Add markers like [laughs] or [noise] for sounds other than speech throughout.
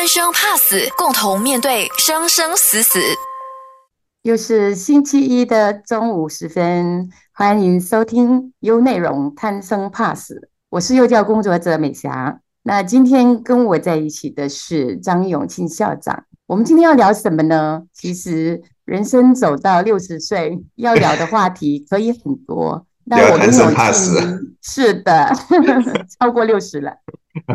贪生怕死，共同面对生生死死。又是星期一的中午时分，欢迎收听优内容贪生怕死，我是幼教工作者美霞。那今天跟我在一起的是张永庆校长。我们今天要聊什么呢？其实人生走到六十岁，要聊的话题可以很多。那我跟永庆是的，[laughs] 超过六十了。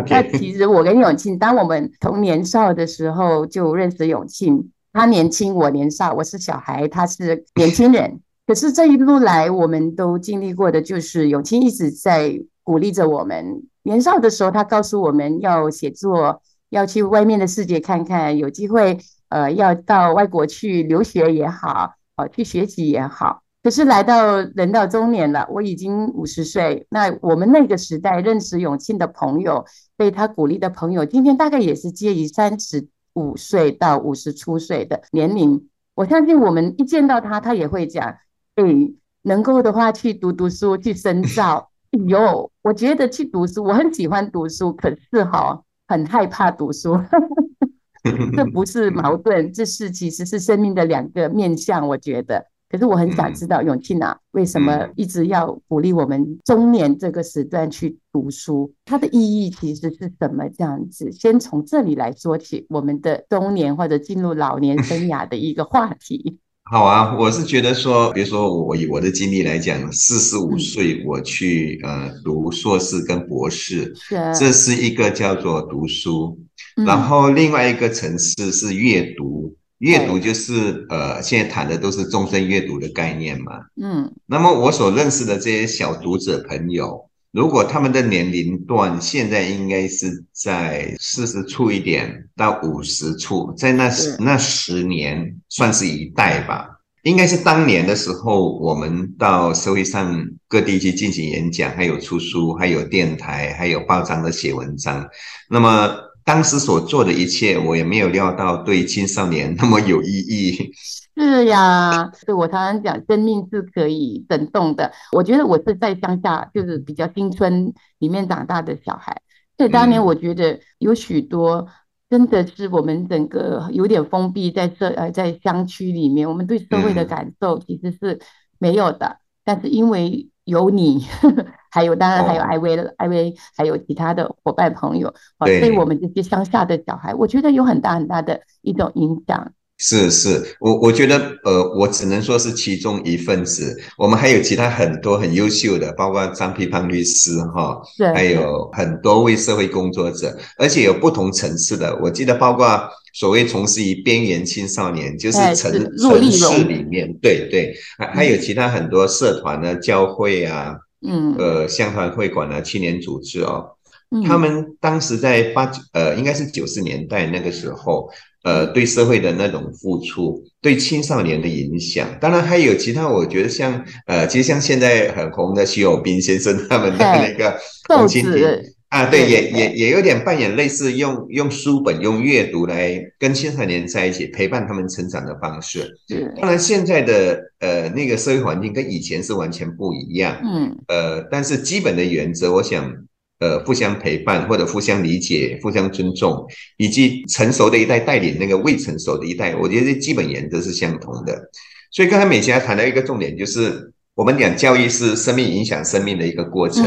那其实我跟永庆，当我们从年少的时候就认识永庆，他年轻，我年少，我是小孩，他是年轻人。可是这一路来，我们都经历过的就是永庆一直在鼓励着我们。年少的时候，他告诉我们要写作，要去外面的世界看看，有机会，呃，要到外国去留学也好，哦，去学习也好。可是来到人到中年了，我已经五十岁。那我们那个时代认识永庆的朋友，被他鼓励的朋友，今天大概也是介于三十五岁到五十出岁的年龄。我相信我们一见到他，他也会讲：“哎，能够的话去读读书，去深造。”有，我觉得去读书，我很喜欢读书，可是哈，很害怕读书。[laughs] 这不是矛盾，这是其实是生命的两个面向。我觉得，可是我很想知道永庆啊，为什么一直要鼓励我们中年这个时段去读书？它的意义其实是什么？这样子，先从这里来说起，我们的中年或者进入老年生涯的一个话题。[laughs] 好啊，我是觉得说，比如说我以我的经历来讲，四十五岁我去呃读硕士跟博士，这是一个叫做读书，然后另外一个层次是阅读，阅读就是呃现在谈的都是终身阅读的概念嘛，嗯，那么我所认识的这些小读者朋友。如果他们的年龄段现在应该是在四十处一点到五十处，在那那十年算是一代吧。应该是当年的时候，我们到社会上各地去进行演讲，还有出书，还有电台，还有报章的写文章。那么当时所做的一切，我也没有料到对青少年那么有意义。是呀，对我常常讲，生命是可以等动的。我觉得我是在乡下，就是比较新村里面长大的小孩，所以当年我觉得有许多真的是我们整个有点封闭在社呃在乡区里面，我们对社会的感受其实是没有的。但是因为有你，[laughs] 还有当然还有艾薇艾薇，还有其他的伙伴朋友，啊对我们这些乡下的小孩，我觉得有很大很大的一种影响。是是，我我觉得，呃，我只能说是其中一份子。我们还有其他很多很优秀的，包括张丕胖律师哈，还有很多位社会工作者，而且有不同层次的。我记得包括所谓从事于边缘青少年，就是城城市里面，对对，还还有其他很多社团呢，教会啊，嗯，呃，乡团会馆啊，青年组织哦，他们当时在八呃，应该是九十年代那个时候。呃，对社会的那种付出，对青少年的影响，当然还有其他。我觉得像呃，其实像现在很红的徐有斌先生他们的那个母亲啊，对，也也也有点扮演类似用用书本、用阅读来跟青少年在一起陪伴他们成长的方式。当然现在的呃那个社会环境跟以前是完全不一样。嗯，呃，但是基本的原则，我想。呃，互相陪伴或者互相理解、互相尊重，以及成熟的一代带领那个未成熟的一代，我觉得这基本原则是相同的。所以刚才美霞谈到一个重点，就是我们讲教育是生命影响生命的一个过程。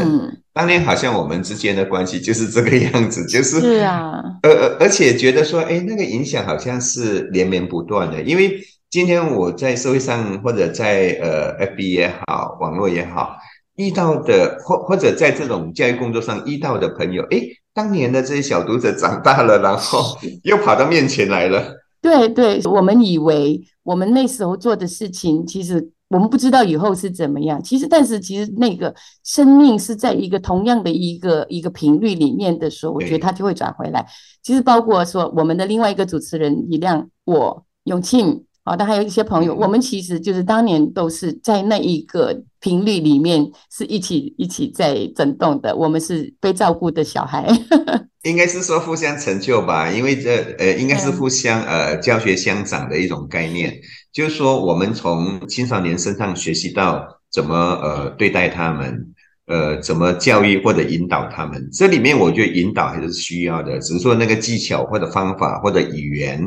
当年好像我们之间的关系就是这个样子，就是是啊，[laughs] 而而而且觉得说，哎，那个影响好像是连绵不断的。因为今天我在社会上或者在呃 FB 也好，网络也好。遇到的或或者在这种教育工作上遇到的朋友，哎，当年的这些小读者长大了，然后又跑到面前来了。对对，我们以为我们那时候做的事情，其实我们不知道以后是怎么样。其实，但是其实那个生命是在一个同样的一个一个频率里面的时候，我觉得它就会转回来。其实包括说我们的另外一个主持人李亮，我永庆。好的，还有一些朋友，我们其实就是当年都是在那一个频率里面是一起一起在震动的。我们是被照顾的小孩，[laughs] 应该是说互相成就吧，因为这呃，应该是互相呃教学相长的一种概念，就是说我们从青少年身上学习到怎么呃对待他们。呃，怎么教育或者引导他们？这里面我觉得引导还是需要的，只是说那个技巧或者方法或者语言，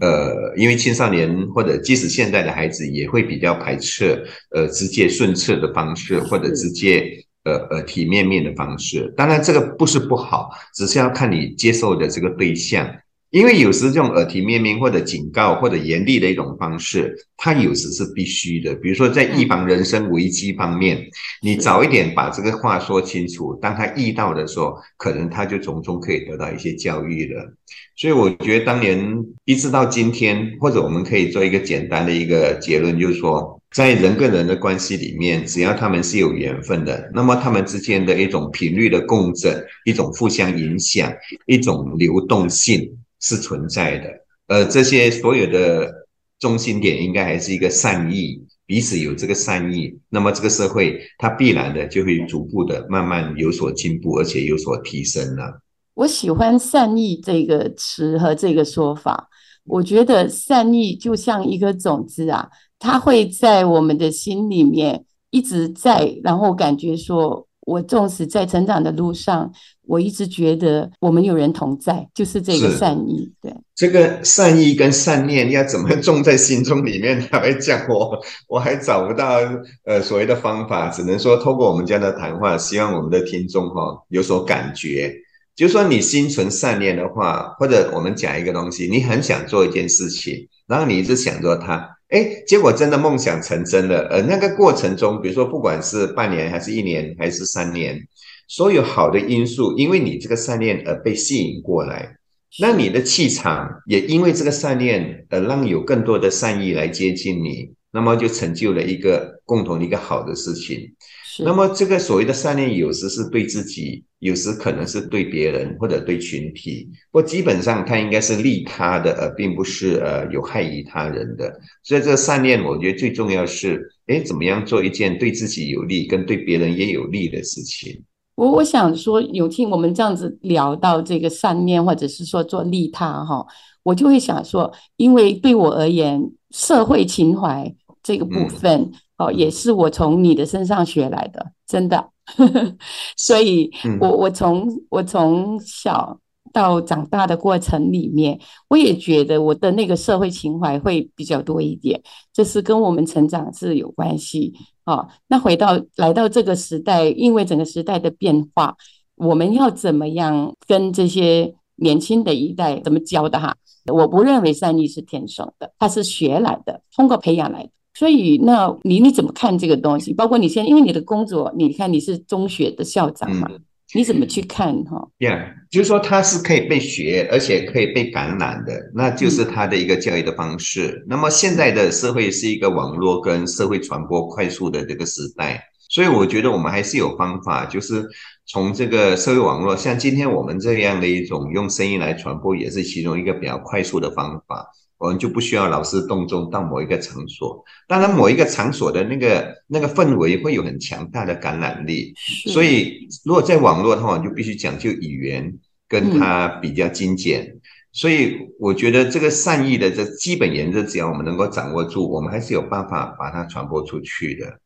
呃，因为青少年或者即使现在的孩子也会比较排斥，呃，直接顺策的方式或者直接呃呃体面面的方式。当然这个不是不好，只是要看你接受的这个对象。因为有时这种耳提面命或者警告或者严厉的一种方式，它有时是必须的。比如说在预防人身危机方面，你早一点把这个话说清楚，当他遇到的时候，可能他就从中可以得到一些教育了。所以我觉得当年一直到今天，或者我们可以做一个简单的一个结论，就是说，在人跟人的关系里面，只要他们是有缘分的，那么他们之间的一种频率的共振，一种互相影响，一种流动性。是存在的，呃，这些所有的中心点应该还是一个善意，彼此有这个善意，那么这个社会它必然的就会逐步的慢慢有所进步，而且有所提升了。我喜欢善意这个词和这个说法，我觉得善意就像一个种子啊，它会在我们的心里面一直在，然后感觉说。我纵使在成长的路上，我一直觉得我们有人同在，就是这个善意。对，这个善意跟善念要怎么种在心中里面？[laughs] 坦白讲，我我还找不到呃所谓的方法，只能说透过我们家的谈话，希望我们的听众哈有所感觉。就说你心存善念的话，或者我们讲一个东西，你很想做一件事情，然后你一直想着它。哎，结果真的梦想成真了。呃，那个过程中，比如说不管是半年还是一年还是三年，所有好的因素，因为你这个善念而被吸引过来，那你的气场也因为这个善念而让有更多的善意来接近你，那么就成就了一个共同的一个好的事情。那么这个所谓的善念，有时是对自己，有时可能是对别人或者对群体，或基本上它应该是利他的，而并不是呃有害于他人的。所以这个善念，我觉得最重要是，哎，怎么样做一件对自己有利、跟对别人也有利的事情。我我想说，有听我们这样子聊到这个善念，或者是说做利他哈，我就会想说，因为对我而言，社会情怀这个部分。哦，也是我从你的身上学来的，真的。[laughs] 所以，我我从我从小到长大的过程里面，我也觉得我的那个社会情怀会比较多一点，这是跟我们成长是有关系。哦，那回到来到这个时代，因为整个时代的变化，我们要怎么样跟这些年轻的一代怎么教的哈？我不认为善意是天生的，它是学来的，通过培养来的。所以，那你你怎么看这个东西？包括你现在，因为你的工作，你看你是中学的校长嘛，你怎么去看哈？Yeah，就是说他是可以被学，而且可以被感染的，那就是他的一个教育的方式。那么现在的社会是一个网络跟社会传播快速的这个时代，所以我觉得我们还是有方法，就是从这个社会网络，像今天我们这样的一种用声音来传播，也是其中一个比较快速的方法。我们就不需要老师动众到某一个场所，当然某一个场所的那个那个氛围会有很强大的感染力。所以如果在网络的话，就必须讲究语言跟它比较精简。所以我觉得这个善意的这基本原则，只要我们能够掌握住，我们还是有办法把它传播出去的。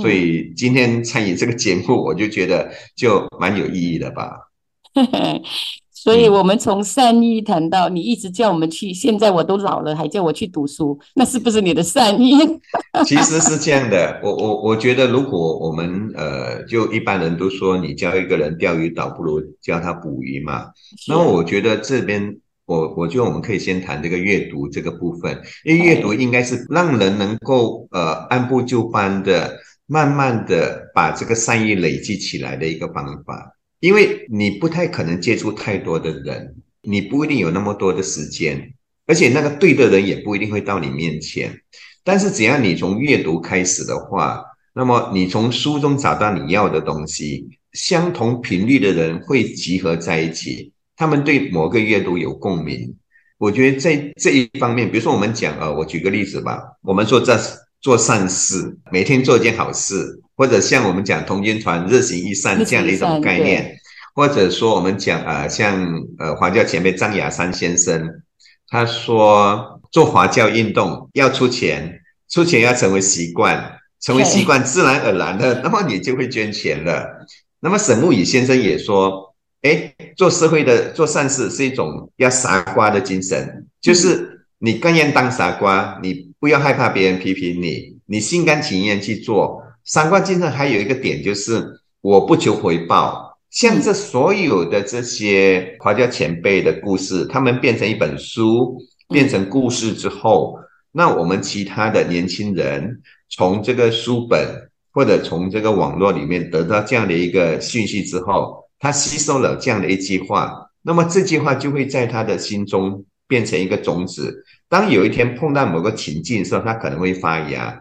所以今天参与这个节目，我就觉得就蛮有意义的吧。[laughs] 所以，我们从善意谈到你一直叫我们去，现在我都老了，还叫我去读书，那是不是你的善意？[laughs] 其实是这样的，我我我觉得，如果我们呃，就一般人都说，你教一个人钓鱼，倒不如教他捕鱼嘛。那么，我觉得这边，我我觉得我们可以先谈这个阅读这个部分，因为阅读应该是让人能够呃按部就班的，慢慢的把这个善意累积起来的一个方法。因为你不太可能接触太多的人，你不一定有那么多的时间，而且那个对的人也不一定会到你面前。但是只要你从阅读开始的话，那么你从书中找到你要的东西，相同频率的人会集合在一起，他们对某个阅读有共鸣。我觉得在这一方面，比如说我们讲呃，我举个例子吧，我们说这做善事，每天做一件好事。或者像我们讲童军团日行一善这样的一种概念，或者说我们讲啊，像呃华教前辈张亚山先生，他说做华教运动要出钱，出钱要成为习惯，成为习惯，自然而然的，那么你就会捐钱了。那么沈木宇先生也说，哎，做社会的做善事是一种要傻瓜的精神，就是你甘愿当傻瓜，你不要害怕别人批评你，你心甘情愿去做。三观精神还有一个点就是我不求回报。像这所有的这些华教前辈的故事，他们变成一本书，变成故事之后，那我们其他的年轻人从这个书本或者从这个网络里面得到这样的一个讯息之后，他吸收了这样的一句话，那么这句话就会在他的心中变成一个种子。当有一天碰到某个情境的时候，他可能会发芽。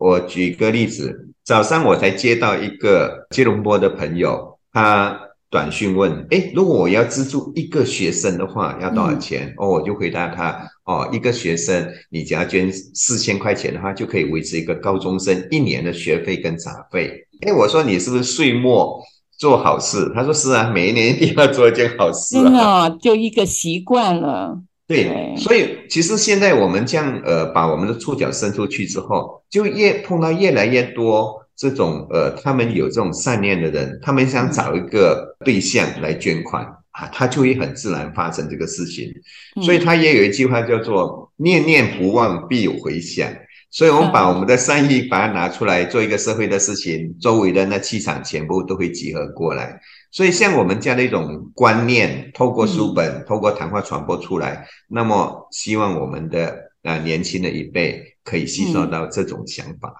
我举个例子，早上我才接到一个吉隆坡的朋友。他短讯问：“哎，如果我要资助一个学生的话，要多少钱？”哦，我就回答他：“哦，一个学生，你只要捐四千块钱的话，就可以维持一个高中生一年的学费跟杂费。”哎，我说你是不是岁末做好事？他说是啊，每一年一定要做一件好事。真的，就一个习惯了。对，所以其实现在我们这样呃，把我们的触角伸出去之后，就越碰到越来越多。这种呃，他们有这种善念的人，他们想找一个对象来捐款啊，他就会很自然发生这个事情。所以他也有一句话叫做“念念不忘，必有回响”。所以我们把我们的善意把它拿出来做一个社会的事情，周围的那气场全部都会集合过来。所以像我们这样的一种观念，透过书本、透过谈话传播出来，那么希望我们的啊年轻的一辈可以吸收到这种想法。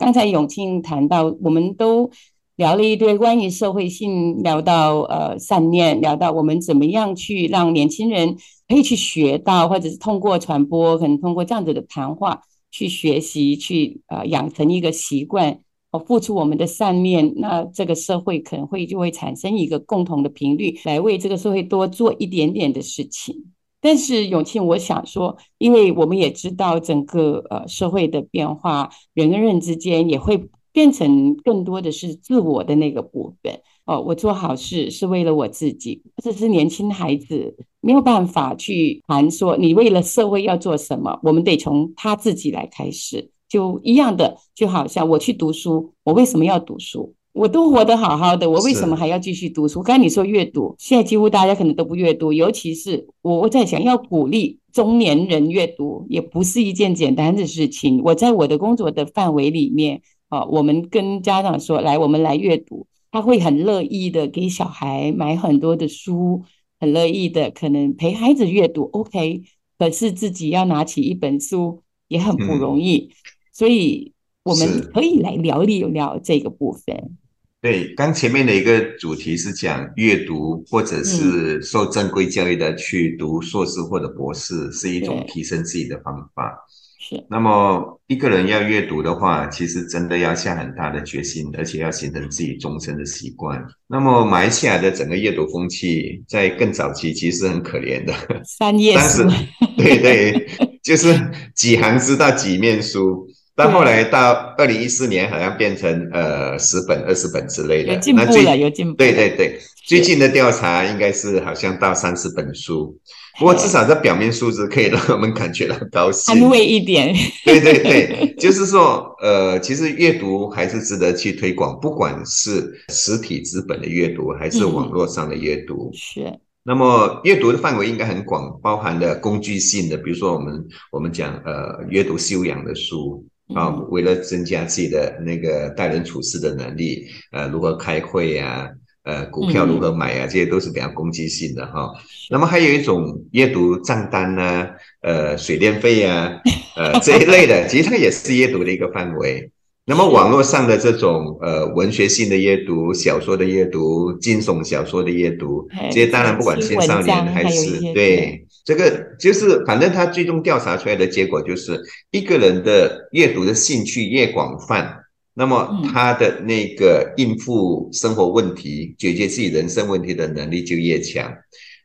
刚才永庆谈到，我们都聊了一堆关于社会性，聊到呃善念，聊到我们怎么样去让年轻人可以去学到，或者是通过传播，可能通过这样子的谈话去学习，去呃养成一个习惯，哦，付出我们的善念，那这个社会可能会就会产生一个共同的频率，来为这个社会多做一点点的事情。但是永庆，我想说，因为我们也知道整个呃社会的变化，人跟人之间也会变成更多的是自我的那个部分哦。我做好事是为了我自己，这是年轻孩子没有办法去谈说你为了社会要做什么，我们得从他自己来开始，就一样的，就好像我去读书，我为什么要读书？我都活得好好的，我为什么还要继续读书？刚才你说阅读，现在几乎大家可能都不阅读，尤其是我在想要鼓励中年人阅读，也不是一件简单的事情。我在我的工作的范围里面，啊，我们跟家长说，来，我们来阅读，他会很乐意的给小孩买很多的书，很乐意的可能陪孩子阅读。OK，可是自己要拿起一本书也很不容易，所以我们可以来聊一聊这个部分。对，刚前面的一个主题是讲阅读，或者是受正规教育的去读硕士或者博士，是一种提升自己的方法。是。那么一个人要阅读的话，其实真的要下很大的决心，而且要形成自己终身的习惯。那么马来西亚的整个阅读风气，在更早期其实很可怜的，三页 [laughs] 书。对对，就是几行知道几面书。到后来到二零一四年，好像变成呃十本、二十本之类的。有进步了，有进步。对对对，最近的调查应该是好像到三十本书，不过至少这表面数字可以让我们感觉到高兴，安慰一点。对对对，就是说呃，其实阅读还是值得去推广，不管是实体资本的阅读，还是网络上的阅读。是。那么阅读的范围应该很广，包含的工具性的，比如说我们我们讲呃阅读修养的书。啊，为了增加自己的那个待人处事的能力，呃，如何开会呀，呃，股票如何买啊，这些都是比较攻击性的哈。那么还有一种阅读账单呐，呃，水电费呀，呃，[laughs] 这一类的，其实它也是阅读的一个范围。那么网络上的这种呃文学性的阅读、小说的阅读、惊悚小说的阅读，这些当然不管青少年还是对。这个就是，反正他最终调查出来的结果就是，一个人的阅读的兴趣越广泛，那么他的那个应付生活问题、解决自己人生问题的能力就越强。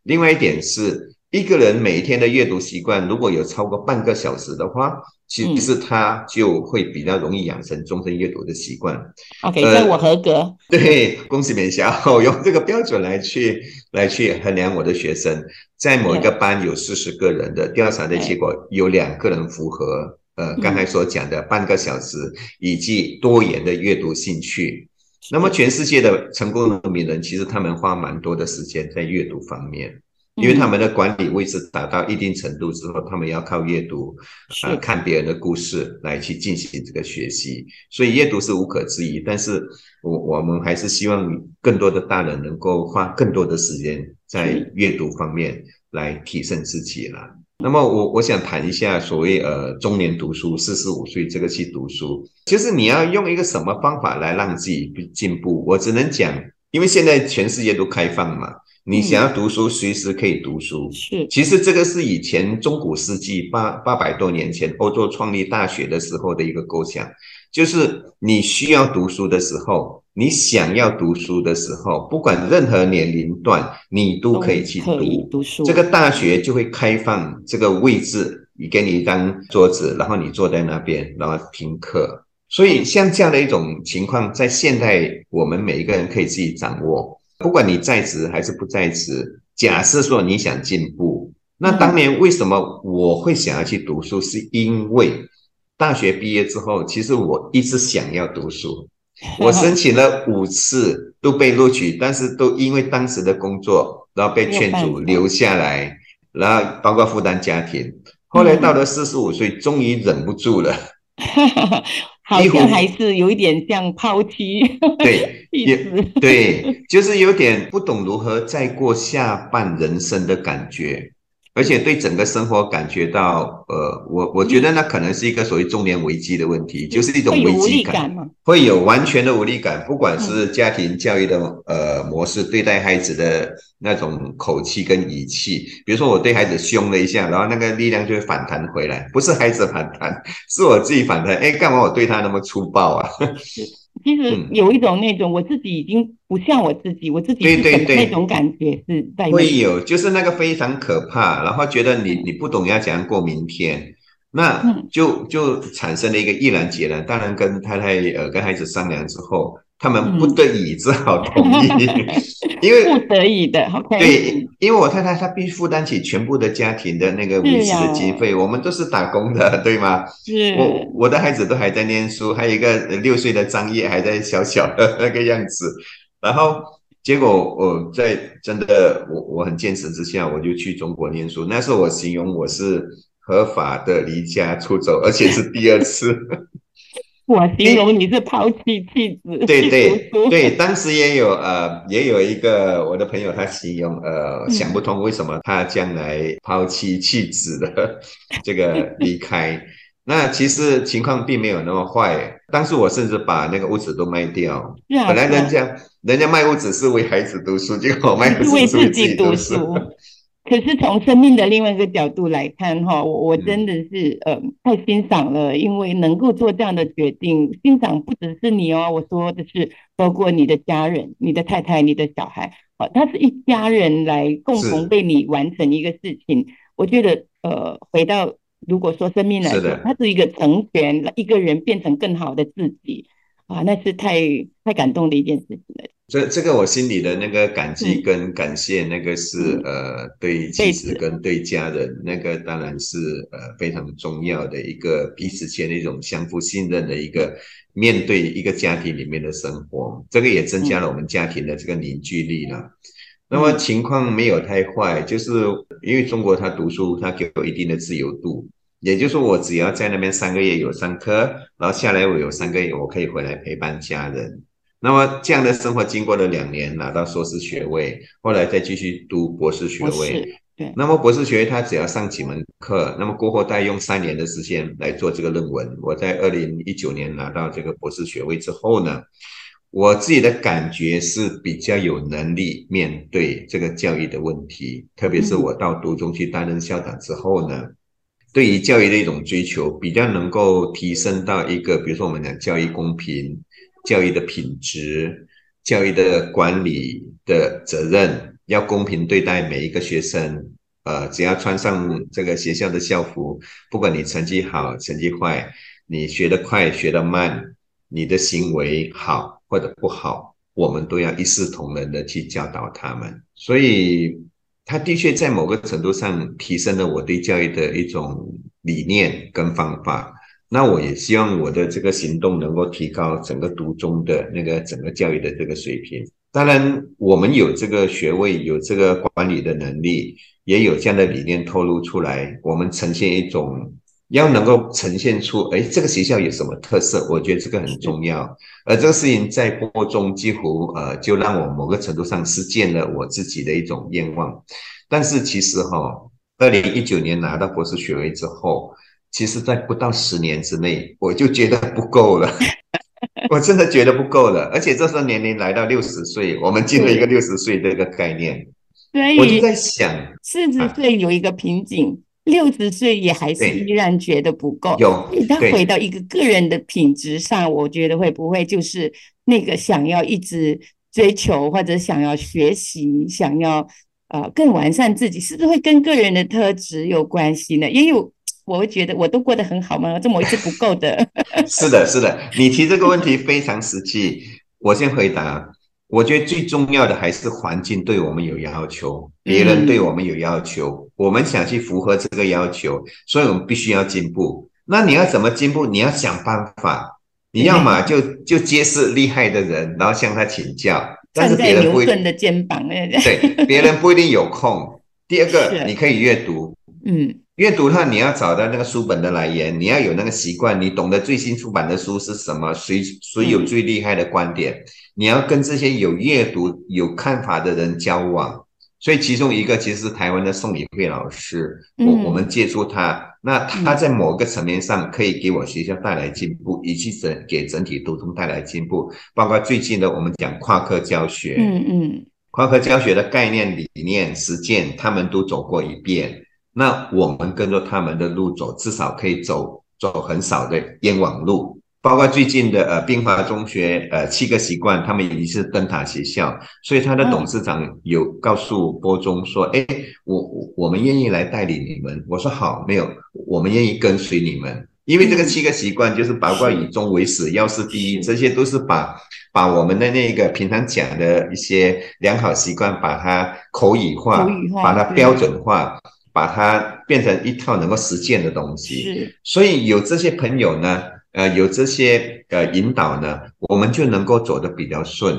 另外一点是。一个人每天的阅读习惯，如果有超过半个小时的话，其实他就会比较容易养成终身阅读的习惯。OK，那我合格。对，恭喜美霞，[laughs] 我用这个标准来去来去衡量我的学生，在某一个班有四十个人的调查的结果，有两个人符合呃刚才所讲的半个小时以及多元的阅读兴趣。那么全世界的成功的名人，其实他们花蛮多的时间在阅读方面。因为他们的管理位置达到一定程度之后，他们要靠阅读，呃，看别人的故事来去进行这个学习，所以阅读是无可置疑。但是，我我们还是希望更多的大人能够花更多的时间在阅读方面来提升自己了。那么，我我想谈一下所谓呃中年读书，四十五岁这个去读书，就是你要用一个什么方法来让自己进步？我只能讲，因为现在全世界都开放嘛。你想要读书，随时可以读书。是，其实这个是以前中古世纪八八百多年前欧洲创立大学的时候的一个构想，就是你需要读书的时候，你想要读书的时候，不管任何年龄段，你都可以去读。读书。这个大学就会开放这个位置，你给你一张桌子，然后你坐在那边，然后听课。所以像这样的一种情况，在现代我们每一个人可以自己掌握。不管你在职还是不在职，假设说你想进步，那当年为什么我会想要去读书？是因为大学毕业之后，其实我一直想要读书，[laughs] 我申请了五次都被录取，但是都因为当时的工作，然后被劝阻留下来，然后包括负担家庭。后来到了四十五岁，终于忍不住了。好像还是有一点像抛弃，对，[laughs] 也对，就是有点不懂如何再过下半人生的感觉。而且对。整个生活感觉到，呃，我我觉得那可能是一个所谓中年危机的问题，就是一种危机感，会有完全的无力感，不管是家庭教育的呃模式，对待孩子的那种口气跟语气，比如说我对孩子凶了一下，然后那个力量就会反弹回来，不是孩子反弹，[laughs] 是我自己反弹，哎，干嘛我对他那么粗暴啊？[laughs] 其实有一种那种我自己已经不像我自己，我自己对对对那种感觉是在会有，就是那个非常可怕，然后觉得你你不懂要怎样过明天，那就就产生了一个毅然决然。当然跟太太呃跟孩子商量之后。他们不得已只好同意，[laughs] 因为不得已的。对，因为我太太她必须负担起全部的家庭的那个维持的经费，我们都是打工的，[laughs] 对吗？是。我我的孩子都还在念书，还有一个六岁的张烨还在小小的那个样子。然后结果我在真的我我很坚持之下，我就去中国念书。那时候我形容我是合法的离家出走，而且是第二次。我形容你是抛弃妻子，对对对，当时也有呃，也有一个我的朋友，他形容呃，想不通为什么他将来抛弃妻子的 [laughs] 这个离开。那其实情况并没有那么坏，当时我甚至把那个屋子都卖掉。本来人家人家卖屋子是为孩子读书，结果我卖屋子是为自己读书。可是从生命的另外一个角度来看，哈，我我真的是呃太欣赏了，因为能够做这样的决定，欣赏不只是你哦，我说的是包括你的家人、你的太太、你的小孩，哦，他是一家人来共同为你完成一个事情。我觉得呃，回到如果说生命来说，它是一个成全一个人变成更好的自己啊，那是太太感动的一件事情了。这这个我心里的那个感激跟感谢，那个是呃对妻子跟对家人，那个当然是呃非常重要的一个彼此间的一种相互信任的一个面对一个家庭里面的生活，这个也增加了我们家庭的这个凝聚力了。那么情况没有太坏，就是因为中国他读书他给我一定的自由度，也就是说我只要在那边三个月有上课，然后下来我有三个月我可以回来陪伴家人。那么这样的生活经过了两年，拿到硕士学位，后来再继续读博士学位。对。那么博士学位他只要上几门课，那么过后再用三年的时间来做这个论文。我在二零一九年拿到这个博士学位之后呢，我自己的感觉是比较有能力面对这个教育的问题，特别是我到读中去担任校长之后呢，对于教育的一种追求比较能够提升到一个，比如说我们讲教育公平。教育的品质，教育的管理的责任，要公平对待每一个学生。呃，只要穿上这个学校的校服，不管你成绩好成绩坏，你学得快学得慢，你的行为好或者不好，我们都要一视同仁的去教导他们。所以，他的确在某个程度上提升了我对教育的一种理念跟方法。那我也希望我的这个行动能够提高整个读中的那个整个教育的这个水平。当然，我们有这个学位，有这个管理的能力，也有这样的理念透露出来。我们呈现一种，要能够呈现出，哎，这个学校有什么特色？我觉得这个很重要。而这个事情在播中几乎呃，就让我某个程度上实现了我自己的一种愿望。但是其实哈，二零一九年拿到博士学位之后，其实在不到十年之内，我就觉得不够了。[laughs] 我真的觉得不够了，而且这时候年龄来到六十岁，我们进入一个六十岁的一个概念。所以，我就在想，四十岁有一个瓶颈，六十岁也还是依然觉得不够。有，他回到一个个人的品质上，我觉得会不会就是那个想要一直追求或者想要学习，想要呃更完善自己，是不是会跟个人的特质有关系呢？也有。我会觉得我都过得很好吗？这么一次不够的。[laughs] 是的，是的，你提这个问题非常实际。我先回答，我觉得最重要的还是环境对我们有要求，别人对我们有要求，我们想去符合这个要求，所以我们必须要进步。那你要怎么进步？你要想办法。你要么就就揭示厉害的人，然后向他请教。但是别人不的肩膀。对，别人不一定有空。第二个，[laughs] 你可以阅读。嗯。阅读的话，你要找到那个书本的来源，你要有那个习惯，你懂得最新出版的书是什么，谁谁有最厉害的观点，你要跟这些有阅读、有看法的人交往。所以其中一个其实是台湾的宋理慧老师，我我们借助他，那他在某个层面上可以给我学校带来进步，以及整给整体读通带来进步。包括最近的我们讲跨课教学，嗯嗯，跨课教学的概念、理念、实践，他们都走过一遍。那我们跟着他们的路走，至少可以走走很少的冤枉路。包括最近的呃，滨华中学呃七个习惯，他们已经是灯塔学校，所以他的董事长有告诉波中说：“哎，我我我们愿意来带领你们。”我说：“好，没有，我们愿意跟随你们，因为这个七个习惯就是包括以终为始，要事第一，这些都是把把我们的那个平常讲的一些良好习惯，把它口语化，把它标准化。”把它变成一套能够实践的东西，所以有这些朋友呢，呃，有这些呃引导呢，我们就能够走得比较顺。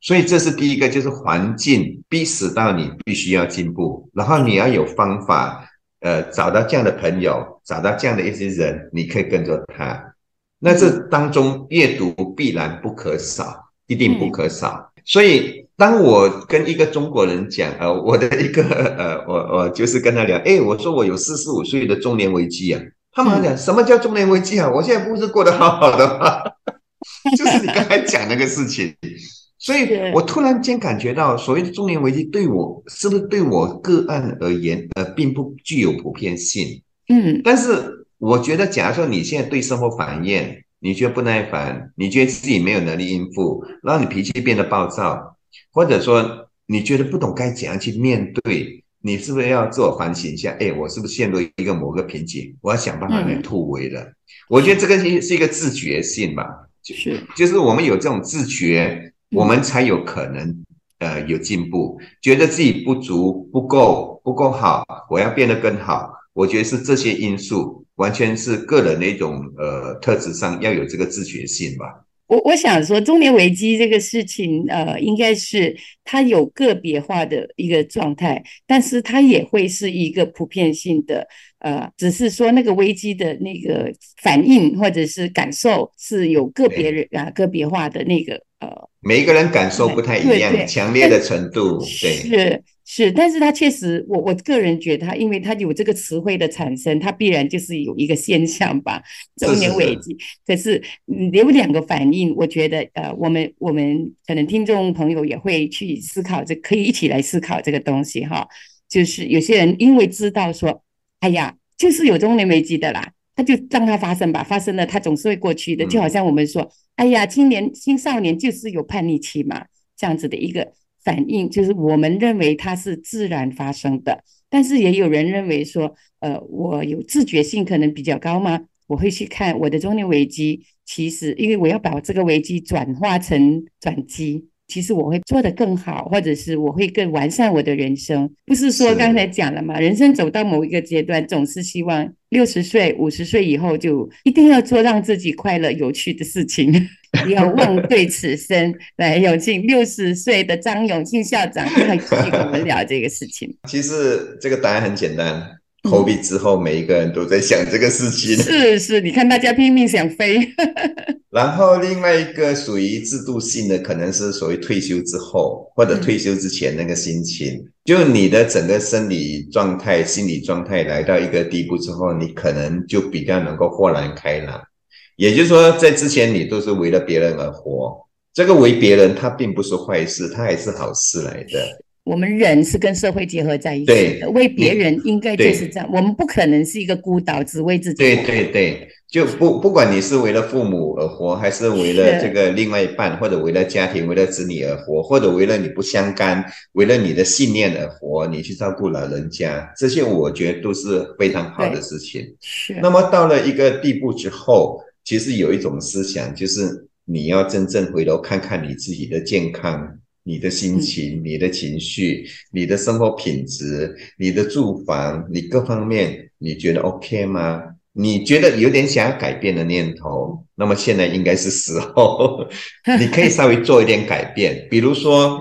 所以这是第一个，就是环境逼使到你必须要进步，然后你要有方法，呃，找到这样的朋友，找到这样的一些人，你可以跟着他。那这当中阅读必然不可少，一定不可少。所以。当我跟一个中国人讲，呃，我的一个，呃，我我就是跟他聊，哎，我说我有四十五岁的中年危机啊，他马上讲什么叫中年危机啊？我现在不是过得好好的吗？[laughs] 就是你刚才讲那个事情，所以我突然间感觉到，所谓的中年危机对我是不是对我个案而言，呃，并不具有普遍性。嗯，但是我觉得，假如说你现在对生活反厌，你觉得不耐烦，你觉得自己没有能力应付，然后你脾气变得暴躁。或者说你觉得不懂该怎样去面对，你是不是要自我反省一下？哎，我是不是陷入一个某个瓶颈？我要想办法来突围了。我觉得这个是是一个自觉性吧，就是就是我们有这种自觉，我们才有可能呃有进步。觉得自己不足、不够、不够好，我要变得更好。我觉得是这些因素，完全是个人的一种呃特质上要有这个自觉性吧。我我想说，中年危机这个事情，呃，应该是它有个别化的一个状态，但是它也会是一个普遍性的，呃，只是说那个危机的那个反应或者是感受是有个别人啊个别化的那个呃，每一个人感受不太一样，强烈的程度，对是。是，但是它确实，我我个人觉得，它因为它有这个词汇的产生，它必然就是有一个现象吧，中年危机。可是有两个反应，我觉得，呃，我们我们可能听众朋友也会去思考，这可以一起来思考这个东西哈。就是有些人因为知道说，哎呀，就是有中年危机的啦，他就让它发生吧，发生了，它总是会过去的。就好像我们说，哎呀，青年青少年就是有叛逆期嘛，这样子的一个。反应就是我们认为它是自然发生的，但是也有人认为说，呃，我有自觉性可能比较高吗？我会去看我的中年危机，其实因为我要把这个危机转化成转机，其实我会做得更好，或者是我会更完善我的人生。不是说刚才讲了嘛，人生走到某一个阶段，总是希望六十岁、五十岁以后就一定要做让自己快乐、有趣的事情。不要忘对此生。来，永庆六十岁的张永庆校长会继续跟我们聊这个事情。[laughs] 其实这个答案很简单。投币之后，每一个人都在想这个事情。是是，你看大家拼命想飞。[laughs] 然后另外一个属于制度性的，可能是所谓退休之后或者退休之前那个心情，就你的整个生理状态、心理状态来到一个地步之后，你可能就比较能够豁然开朗。也就是说，在之前你都是为了别人而活，这个为别人，它并不是坏事，它还是好事来的。我们人是跟社会结合在一起的，为别人应该就是这样。我们不可能是一个孤岛，只为自己。对对对，就不不管你是为了父母而活，还是为了这个另外一半，或者为了家庭、为了子女而活，或者为了你不相干、为了你的信念而活，你去照顾老人家，这些我觉得都是非常好的事情。是。那么到了一个地步之后，其实有一种思想，就是你要真正回头看看你自己的健康。你的心情、你的情绪、你的生活品质、你的住房、你各方面，你觉得 OK 吗？你觉得有点想要改变的念头，那么现在应该是时候，[laughs] 你可以稍微做一点改变。比如说，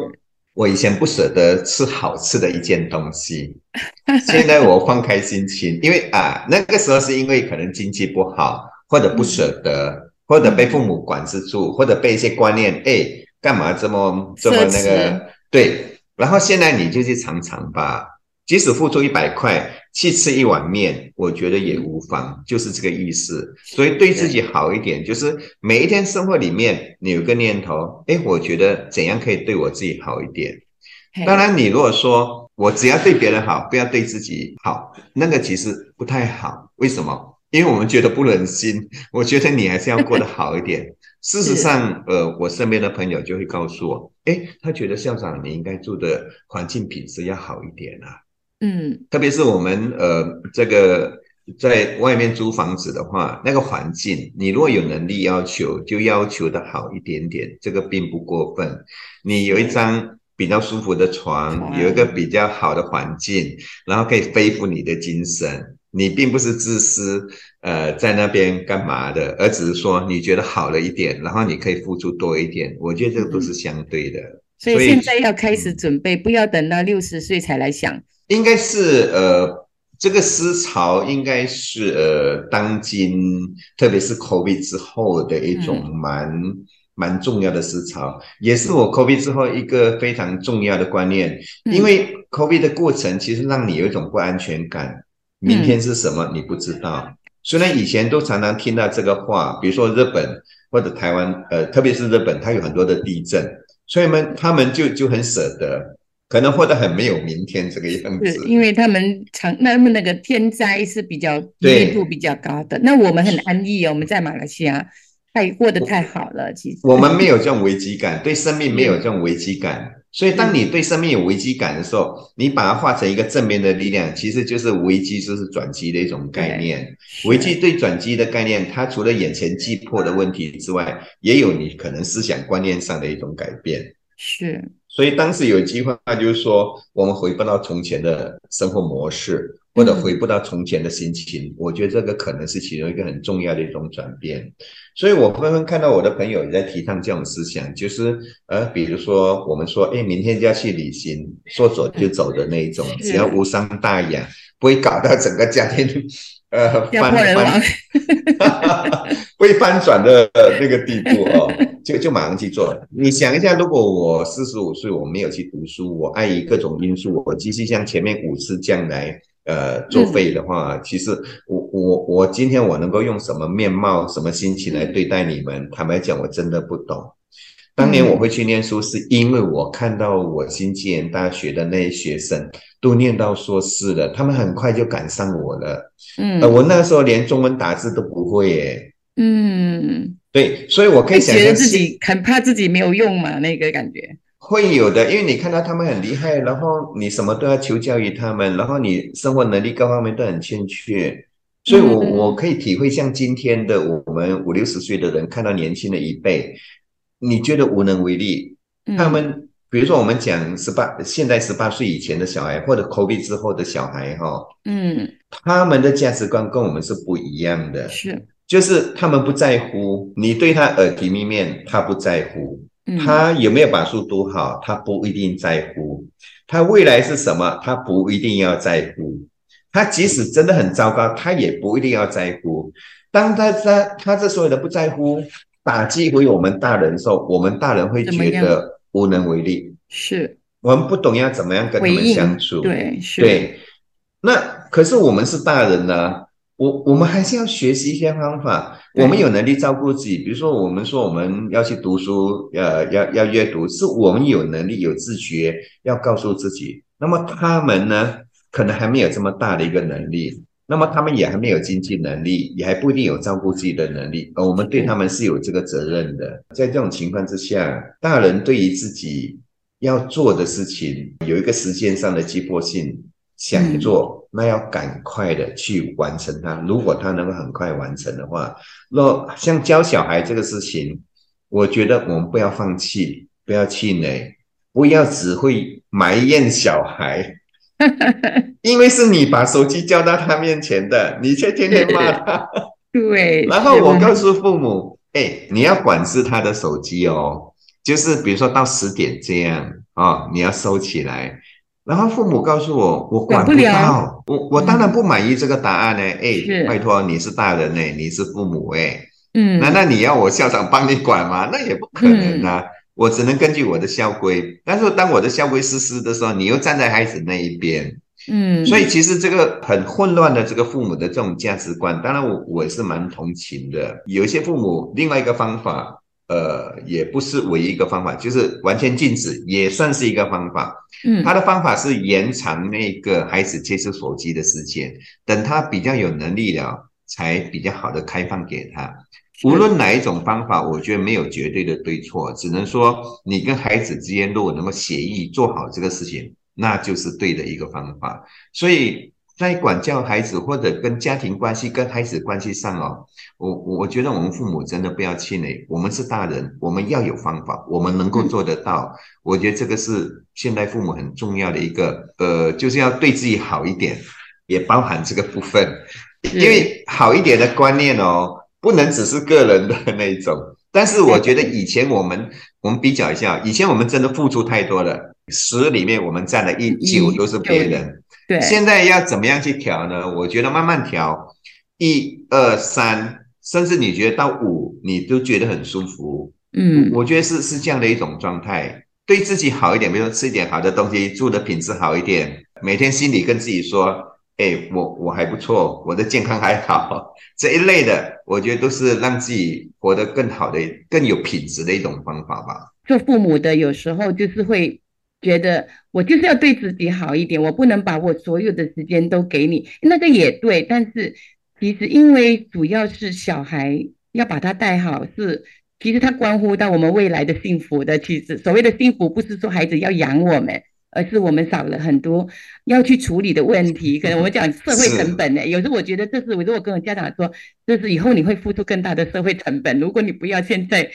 我以前不舍得吃好吃的一件东西，[laughs] 现在我放开心情，因为啊，那个时候是因为可能经济不好，或者不舍得，或者被父母管制住，或者被一些观念，哎。干嘛这么这么那个？对，然后现在你就去尝尝吧，即使付出一百块去吃一碗面，我觉得也无妨，就是这个意思。所以对自己好一点，就是每一天生活里面你有个念头，哎，我觉得怎样可以对我自己好一点？当然，你如果说我只要对别人好，不要对自己好，那个其实不太好。为什么？因为我们觉得不忍心。[laughs] 我觉得你还是要过得好一点。[laughs] 事实上，呃，我身边的朋友就会告诉我，哎，他觉得校长你应该住的环境品质要好一点啊。嗯，特别是我们呃这个在外面租房子的话，那个环境，你如果有能力要求，就要求的好一点点，这个并不过分。你有一张比较舒服的床，有一个比较好的环境，然后可以恢复你的精神。你并不是自私，呃，在那边干嘛的，而只是说你觉得好了一点，然后你可以付出多一点。我觉得这个都是相对的。所以现在要开始准备，不要等到六十岁才来想。应该是呃，这个思潮应该是呃，当今特别是 COVID 之后的一种蛮蛮重要的思潮，也是我 COVID 之后一个非常重要的观念。因为 COVID 的过程其实让你有一种不安全感。明天是什么？你不知道。虽然以前都常常听到这个话，比如说日本或者台湾，呃，特别是日本，它有很多的地震，所以们他们就就很舍得，可能活得很没有明天这个样子。因为他们常那么那个天灾是比较密度比较高的，那我们很安逸哦，我们在马来西亚太过得太好了，其实我们没有这种危机感，对生命没有这种危机感。所以，当你对生命有危机感的时候，你把它化成一个正面的力量，其实就是危机就是转机的一种概念。危机对转机的概念，它除了眼前击破的问题之外，也有你可能思想观念上的一种改变。是。所以当时有机会，就是说我们回不到从前的生活模式。或者回不到从前的心情，我觉得这个可能是其中一个很重要的一种转变。所以我纷纷看到我的朋友也在提倡这种思想，就是呃，比如说我们说，哎，明天就要去旅行，说走就走的那一种，[laughs] 只要无伤大雅，不会搞到整个家庭呃翻翻，[laughs] 会翻转的那个地步哦，就就马上去做。你想一下，如果我四十五岁，我没有去读书，我碍于各种因素，我继续像前面五次这样来。呃，作废的话，其实我我我今天我能够用什么面貌、什么心情来对待你们？坦白讲，我真的不懂。当年我会去念书，是因为我看到我新纪元大学的那些学生都念到硕士了，他们很快就赶上我了。嗯，我那时候连中文打字都不会耶。嗯，对，所以我可以想象自己很怕自己没有用嘛，那个感觉。会有的，因为你看到他们很厉害，然后你什么都要求教于他们，然后你生活能力各方面都很欠缺，所以我我可以体会，像今天的我们五六十岁的人看到年轻的一辈，你觉得无能为力，他们比如说我们讲十八，现在十八岁以前的小孩，或者 COVID 之后的小孩，哈，嗯，他们的价值观跟我们是不一样的，是，就是他们不在乎你对他耳提面命，他不在乎，他有没有把书读好，他不一定在乎，他未来是什么，他不一定要在乎，他即使真的很糟糕，他也不一定要在乎。当他他他这所有的不在乎。打击回我们大人的时候，我们大人会觉得无能为力，是我们不懂要怎么样跟他们相处。对，是。对，那可是我们是大人呢，我我们还是要学习一些方法。我们有能力照顾自己，比如说我们说我们要去读书，呃，要要阅读，是我们有能力有自觉，要告诉自己。那么他们呢，可能还没有这么大的一个能力。那么他们也还没有经济能力，也还不一定有照顾自己的能力，而我们对他们是有这个责任的。在这种情况之下，大人对于自己要做的事情有一个时间上的急迫性，想做那要赶快的去完成它。如果他能够很快完成的话，那像教小孩这个事情，我觉得我们不要放弃，不要气馁，不要只会埋怨小孩。[laughs] 因为是你把手机交到他面前的，你却天天骂他。对。[laughs] 然后我告诉父母：“哎，你要管制他的手机哦，就是比如说到十点这样啊，你要收起来。”然后父母告诉我：“我管不了，我我当然不满意这个答案呢。”哎，拜托，你是大人呢，你是父母哎，嗯，难道你要我校长帮你管吗？那也不可能啊。我只能根据我的校规，但是当我的校规实施的时候，你又站在孩子那一边，嗯，所以其实这个很混乱的这个父母的这种价值观，当然我我是蛮同情的。有一些父母另外一个方法，呃，也不是唯一一个方法，就是完全禁止，也算是一个方法。嗯，他的方法是延长那个孩子接触手机的时间，等他比较有能力了，才比较好的开放给他。无论哪一种方法，我觉得没有绝对的对错，只能说你跟孩子之间如果能够协议做好这个事情，那就是对的一个方法。所以在管教孩子或者跟家庭关系、跟孩子关系上哦，我我觉得我们父母真的不要气馁，我们是大人，我们要有方法，我们能够做得到。我觉得这个是现代父母很重要的一个，呃，就是要对自己好一点，也包含这个部分，因为好一点的观念哦。不能只是个人的那一种，但是我觉得以前我们我们比较一下，以前我们真的付出太多了，十里面我们占了一九都是别人。对，现在要怎么样去调呢？我觉得慢慢调，一二三，甚至你觉得到五，你都觉得很舒服。嗯，我觉得是是这样的一种状态，对自己好一点，比如说吃一点好的东西，住的品质好一点，每天心里跟自己说。哎，我我还不错，我的健康还好，[laughs] 这一类的，我觉得都是让自己活得更好的、更有品质的一种方法吧。做父母的有时候就是会觉得，我就是要对自己好一点，我不能把我所有的时间都给你。那个也对，但是其实因为主要是小孩要把他带好，是其实他关乎到我们未来的幸福的。其实所谓的幸福，不是说孩子要养我们。而是我们少了很多要去处理的问题，可能我们讲社会成本呢。有时候我觉得这是，我如果跟我家长说，这是以后你会付出更大的社会成本。如果你不要现在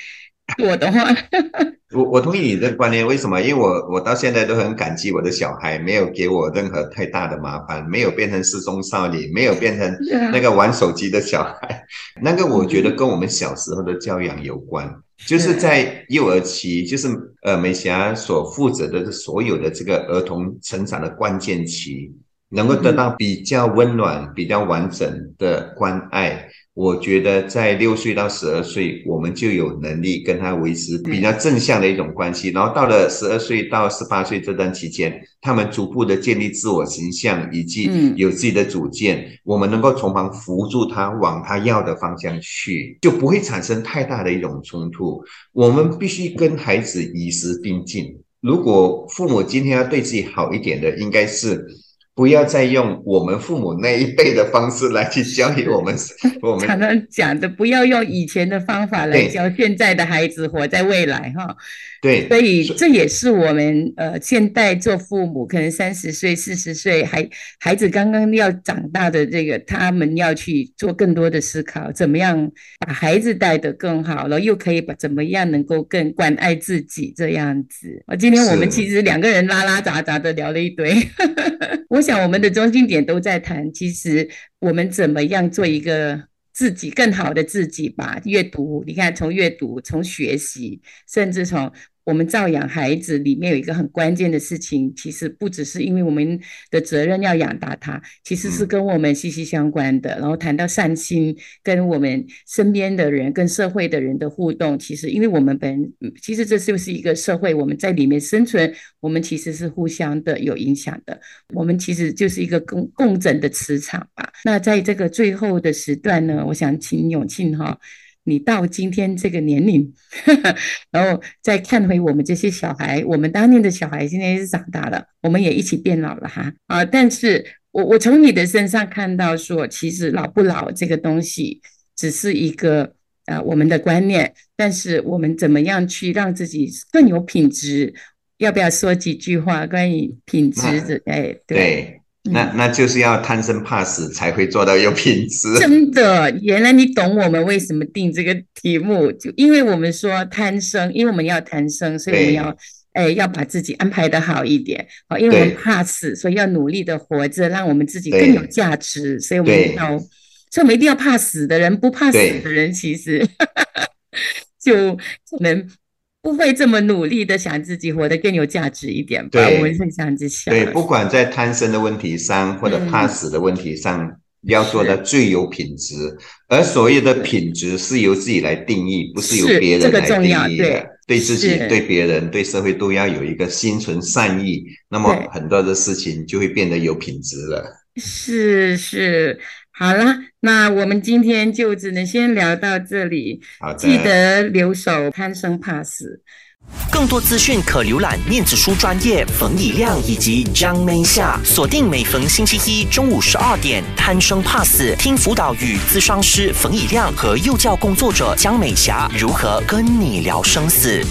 做的话，[laughs] 我我同意你的观念。为什么？因为我我到现在都很感激我的小孩，没有给我任何太大的麻烦，没有变成失踪少女，没有变成那个玩手机的小孩。[laughs] 那个我觉得跟我们小时候的教养有关。就是在幼儿期，就是呃美霞所负责的所有的这个儿童成长的关键期，能够得到比较温暖、比较完整的关爱。我觉得在六岁到十二岁，我们就有能力跟他维持比较正向的一种关系。然后到了十二岁到十八岁这段期间，他们逐步的建立自我形象，以及有自己的主见。我们能够从旁扶助他往他要的方向去，就不会产生太大的一种冲突。我们必须跟孩子与时并进。如果父母今天要对自己好一点的，应该是。不要再用我们父母那一辈的方式来去教育我们。[laughs] 我们常常讲的，不要用以前的方法来教现在的孩子活在未来哈。对，所以这也是我们呃现代做父母，可能三十岁、四十岁，孩孩子刚刚要长大的这个，他们要去做更多的思考，怎么样把孩子带得更好，然后又可以把怎么样能够更关爱自己这样子。啊，今天我们其实两个人拉拉杂杂的聊了一堆，[laughs] 我想我们的中心点都在谈，其实我们怎么样做一个。自己更好的自己吧，阅读，你看，从阅读，从学习，甚至从。我们照养孩子里面有一个很关键的事情，其实不只是因为我们的责任要养大他，其实是跟我们息息相关的。然后谈到善心，跟我们身边的人、跟社会的人的互动，其实因为我们本其实这就是一个社会，我们在里面生存，我们其实是互相的有影响的。我们其实就是一个共共振的磁场吧。那在这个最后的时段呢，我想请永庆哈。你到今天这个年龄，[laughs] 然后再看回我们这些小孩，我们当年的小孩今天是长大了，我们也一起变老了哈啊！但是我我从你的身上看到说，其实老不老这个东西只是一个呃我们的观念，但是我们怎么样去让自己更有品质？要不要说几句话关于品质的？哎，对。那那就是要贪生怕死才会做到有品质。[laughs] 真的，原来你懂我们为什么定这个题目，就因为我们说贪生，因为我们要贪生，所以我们要哎要把自己安排的好一点。好，因为我们怕死，所以要努力的活着，让我们自己更有价值。所以我们要，所以我们一定要怕死的人，不怕死的人其实 [laughs] 就可能。不会这么努力的想自己活得更有价值一点吧？我们是这样子想。对，不管在贪生的问题上，或者怕死的问题上，要做到最有品质。而所谓的品质是由自己来定义，不是由别人来定义的。对自己、对别人、对社会都要有一个心存善意，那么很多的事情就会变得有品质了。是是。好了，那我们今天就只能先聊到这里。好记得留守，贪生怕死。更多资讯可浏览面子书专业冯以亮以及张梅夏。锁定每逢星期一中午十二点，贪生怕死，听辅导与咨商师冯以亮和幼教工作者江美霞如何跟你聊生死。